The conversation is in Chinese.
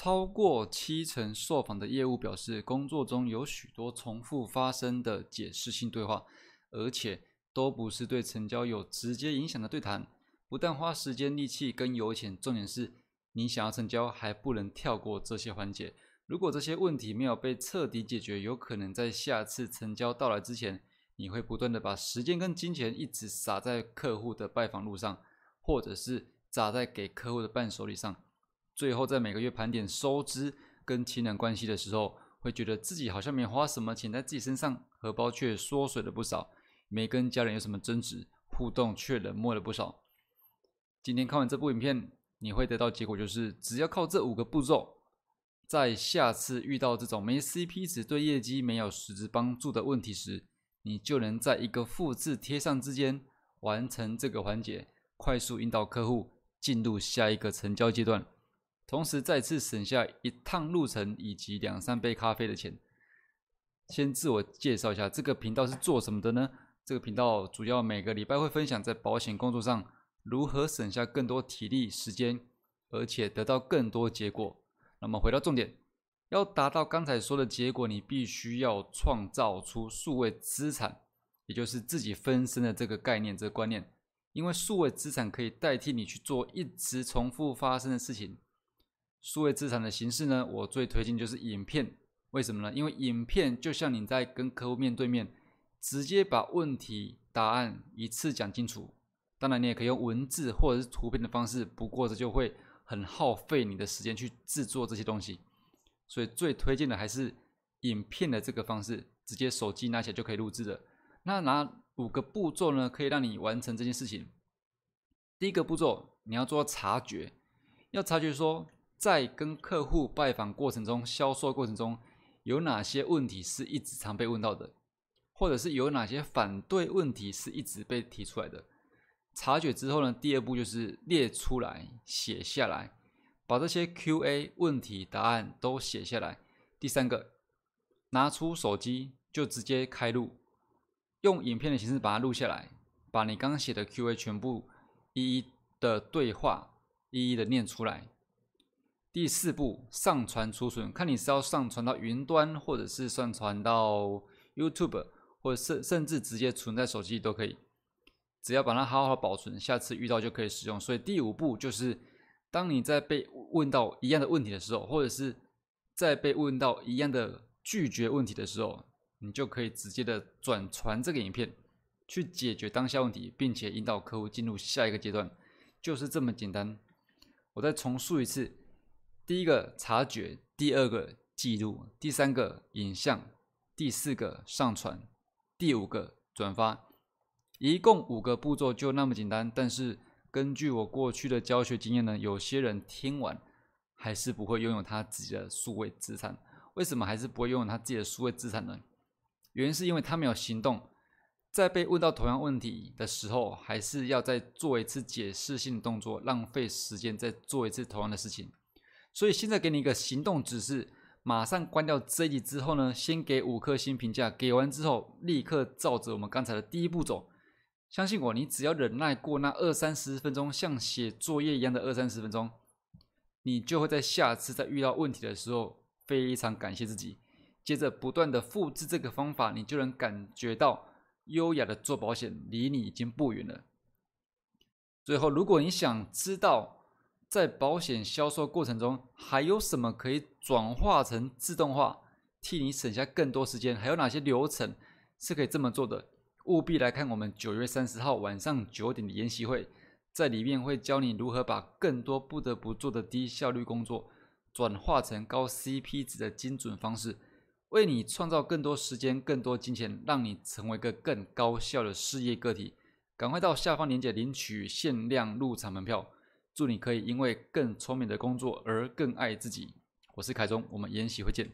超过七成受访的业务表示，工作中有许多重复发生的解释性对话，而且都不是对成交有直接影响的对谈。不但花时间、力气跟油钱，重点是你想要成交还不能跳过这些环节。如果这些问题没有被彻底解决，有可能在下次成交到来之前，你会不断的把时间跟金钱一直撒在客户的拜访路上，或者是砸在给客户的伴手礼上。最后在每个月盘点收支跟亲人关系的时候，会觉得自己好像没花什么钱在自己身上，荷包却缩水了不少。没跟家人有什么争执，互动却冷漠了不少。今天看完这部影片，你会得到结果就是，只要靠这五个步骤，在下次遇到这种没 CP 值、对业绩没有实质帮助的问题时，你就能在一个复制贴上之间完成这个环节，快速引导客户进入下一个成交阶段，同时再次省下一趟路程以及两三杯咖啡的钱。先自我介绍一下，这个频道是做什么的呢？这个频道主要每个礼拜会分享在保险工作上。如何省下更多体力时间，而且得到更多结果？那么回到重点，要达到刚才说的结果，你必须要创造出数位资产，也就是自己分身的这个概念、这个观念。因为数位资产可以代替你去做一直重复发生的事情。数位资产的形式呢，我最推荐就是影片。为什么呢？因为影片就像你在跟客户面对面，直接把问题答案一次讲清楚。当然，你也可以用文字或者是图片的方式，不过这就会很耗费你的时间去制作这些东西。所以最推荐的还是影片的这个方式，直接手机拿起来就可以录制的。那哪五个步骤呢，可以让你完成这件事情？第一个步骤，你要做察觉，要察觉说，在跟客户拜访过程中、销售过程中，有哪些问题是一直常被问到的，或者是有哪些反对问题是一直被提出来的。察觉之后呢，第二步就是列出来、写下来，把这些 Q&A 问题答案都写下来。第三个，拿出手机就直接开录，用影片的形式把它录下来，把你刚写的 Q&A 全部一一的对话，一一的念出来。第四步，上传储存，看你是要上传到云端，或者是上传到 YouTube，或者甚甚至直接存在手机都可以。只要把它好好保存，下次遇到就可以使用。所以第五步就是，当你在被问到一样的问题的时候，或者是在被问到一样的拒绝问题的时候，你就可以直接的转传这个影片，去解决当下问题，并且引导客户进入下一个阶段，就是这么简单。我再重述一次：第一个察觉，第二个记录，第三个影像，第四个上传，第五个转发。一共五个步骤就那么简单，但是根据我过去的教学经验呢，有些人听完还是不会拥有他自己的数位资产。为什么还是不会拥有他自己的数位资产呢？原因是因为他没有行动，在被问到同样问题的时候，还是要再做一次解释性动作，浪费时间再做一次同样的事情。所以现在给你一个行动指示，马上关掉这一集之后呢，先给五颗星评价，给完之后立刻照着我们刚才的第一步走。相信我，你只要忍耐过那二三十分钟，像写作业一样的二三十分钟，你就会在下次再遇到问题的时候非常感谢自己。接着不断的复制这个方法，你就能感觉到优雅的做保险离你已经不远了。最后，如果你想知道在保险销售过程中还有什么可以转化成自动化，替你省下更多时间，还有哪些流程是可以这么做的？务必来看我们九月三十号晚上九点的研习会，在里面会教你如何把更多不得不做的低效率工作，转化成高 CP 值的精准方式，为你创造更多时间、更多金钱，让你成为一个更高效的事业个体。赶快到下方链接领取限量入场门票，祝你可以因为更聪明的工作而更爱自己。我是凯中，我们研习会见。